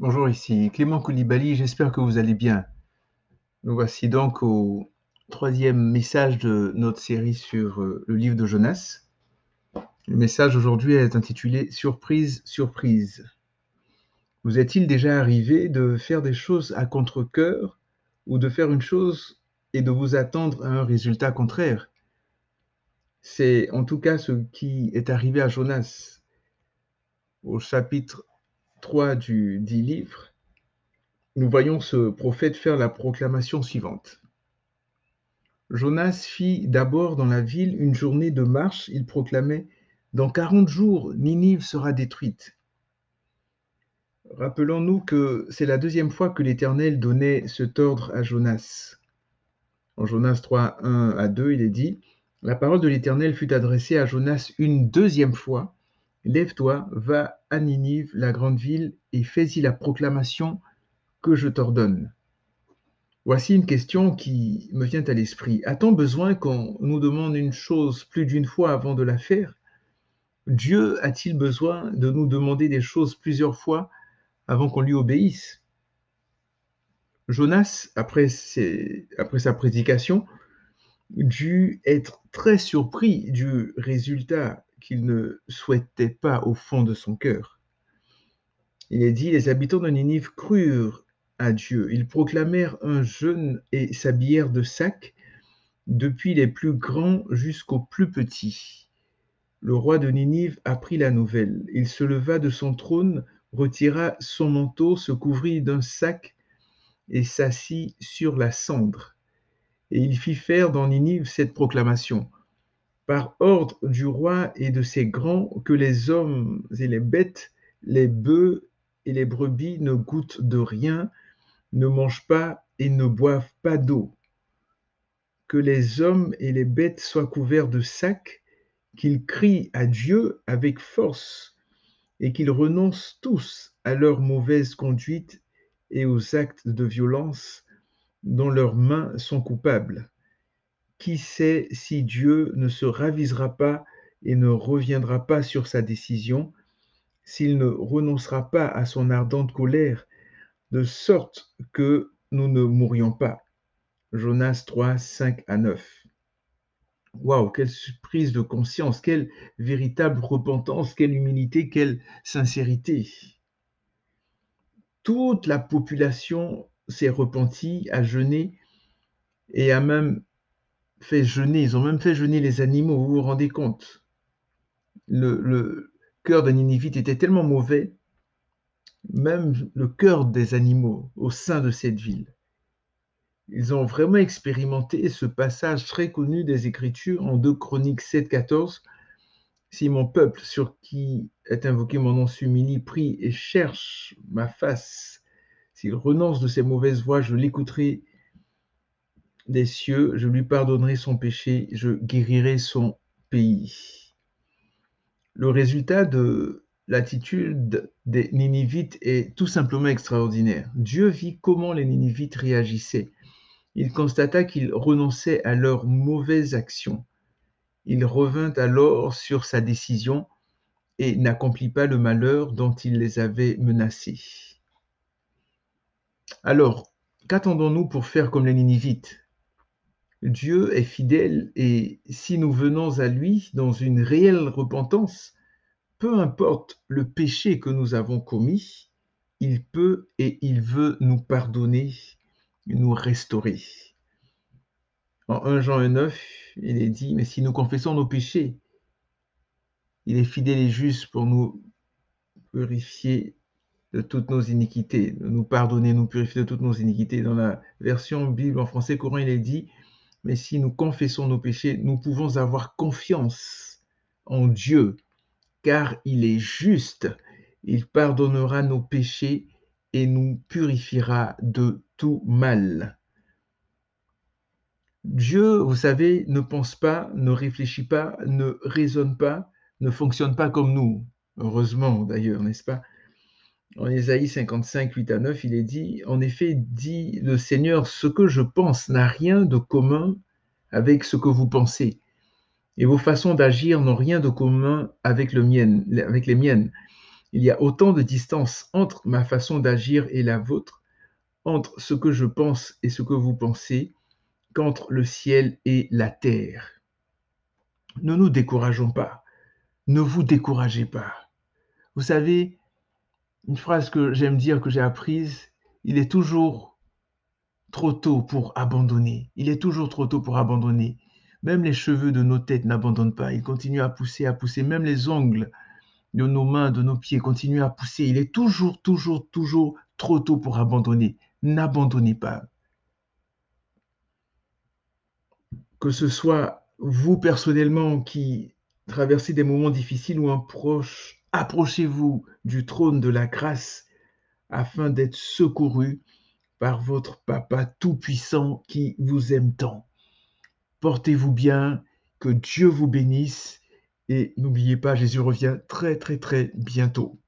Bonjour, ici Clément Koulibaly, j'espère que vous allez bien. Nous voici donc au troisième message de notre série sur euh, le livre de Jonas. Le message aujourd'hui est intitulé Surprise, surprise. Vous est-il déjà arrivé de faire des choses à contre-coeur ou de faire une chose et de vous attendre à un résultat contraire? C'est en tout cas ce qui est arrivé à Jonas. Au chapitre 3 du dit livre, nous voyons ce prophète faire la proclamation suivante. Jonas fit d'abord dans la ville une journée de marche. Il proclamait Dans quarante jours, Ninive sera détruite. Rappelons-nous que c'est la deuxième fois que l'Éternel donnait cet ordre à Jonas. En Jonas 3, 1 à 2, il est dit La parole de l'Éternel fut adressée à Jonas une deuxième fois Lève-toi, va à Ninive, la grande ville, et fais-y la proclamation que je t'ordonne. Voici une question qui me vient à l'esprit. A-t-on besoin qu'on nous demande une chose plus d'une fois avant de la faire? Dieu a-t-il besoin de nous demander des choses plusieurs fois avant qu'on lui obéisse? Jonas, après, après sa prédication, dut être très surpris du résultat qu'il ne souhaitait pas au fond de son cœur. Il est dit, les habitants de Ninive crurent à Dieu. Ils proclamèrent un jeûne et s'habillèrent de sacs, depuis les plus grands jusqu'aux plus petits. Le roi de Ninive apprit la nouvelle. Il se leva de son trône, retira son manteau, se couvrit d'un sac et s'assit sur la cendre. Et il fit faire dans Ninive cette proclamation par ordre du roi et de ses grands, que les hommes et les bêtes, les bœufs et les brebis ne goûtent de rien, ne mangent pas et ne boivent pas d'eau. Que les hommes et les bêtes soient couverts de sacs, qu'ils crient à Dieu avec force, et qu'ils renoncent tous à leur mauvaise conduite et aux actes de violence dont leurs mains sont coupables. Qui sait si Dieu ne se ravisera pas et ne reviendra pas sur sa décision, s'il ne renoncera pas à son ardente colère, de sorte que nous ne mourions pas. Jonas 3, 5 à 9. Waouh, quelle surprise de conscience, quelle véritable repentance, quelle humilité, quelle sincérité. Toute la population s'est repentie, a jeûné et a même fait jeûner, ils ont même fait jeûner les animaux, vous vous rendez compte le, cœur d'un Ninivite était tellement mauvais, même le cœur des animaux au sein de cette ville. Ils ont vraiment expérimenté ce passage très connu des Écritures en 2 Chroniques 7, 14. Si mon peuple sur qui est invoqué mon nom s'humilie, prie et cherche ma face, s'il renonce de ses mauvaises voies, je l'écouterai des cieux, je lui pardonnerai son péché, je guérirai son pays. Le résultat de l'attitude des Ninivites est tout simplement extraordinaire. Dieu vit comment les Ninivites réagissaient. Il constata qu'ils renonçaient à leurs mauvaises actions. Il revint alors sur sa décision et n'accomplit pas le malheur dont il les avait menacés. Alors, qu'attendons-nous pour faire comme les Ninivites? Dieu est fidèle et si nous venons à lui dans une réelle repentance, peu importe le péché que nous avons commis, il peut et il veut nous pardonner, nous restaurer. En 1 Jean 9, il est dit, mais si nous confessons nos péchés, il est fidèle et juste pour nous purifier de toutes nos iniquités, nous pardonner, nous purifier de toutes nos iniquités. Dans la version Bible en français courant, il est dit, mais si nous confessons nos péchés, nous pouvons avoir confiance en Dieu, car il est juste. Il pardonnera nos péchés et nous purifiera de tout mal. Dieu, vous savez, ne pense pas, ne réfléchit pas, ne raisonne pas, ne fonctionne pas comme nous. Heureusement d'ailleurs, n'est-ce pas? En Ésaïe 55, 8 à 9, il est dit, En effet, dit le Seigneur, ce que je pense n'a rien de commun avec ce que vous pensez, et vos façons d'agir n'ont rien de commun avec, le avec les miennes. Il y a autant de distance entre ma façon d'agir et la vôtre, entre ce que je pense et ce que vous pensez, qu'entre le ciel et la terre. Ne nous décourageons pas. Ne vous découragez pas. Vous savez, une phrase que j'aime dire, que j'ai apprise, il est toujours trop tôt pour abandonner. Il est toujours trop tôt pour abandonner. Même les cheveux de nos têtes n'abandonnent pas. Ils continuent à pousser, à pousser. Même les ongles de nos mains, de nos pieds continuent à pousser. Il est toujours, toujours, toujours trop tôt pour abandonner. N'abandonnez pas. Que ce soit vous personnellement qui traversez des moments difficiles ou un proche, approchez-vous du trône de la grâce afin d'être secouru par votre Papa Tout-Puissant qui vous aime tant. Portez-vous bien, que Dieu vous bénisse et n'oubliez pas, Jésus revient très très très bientôt.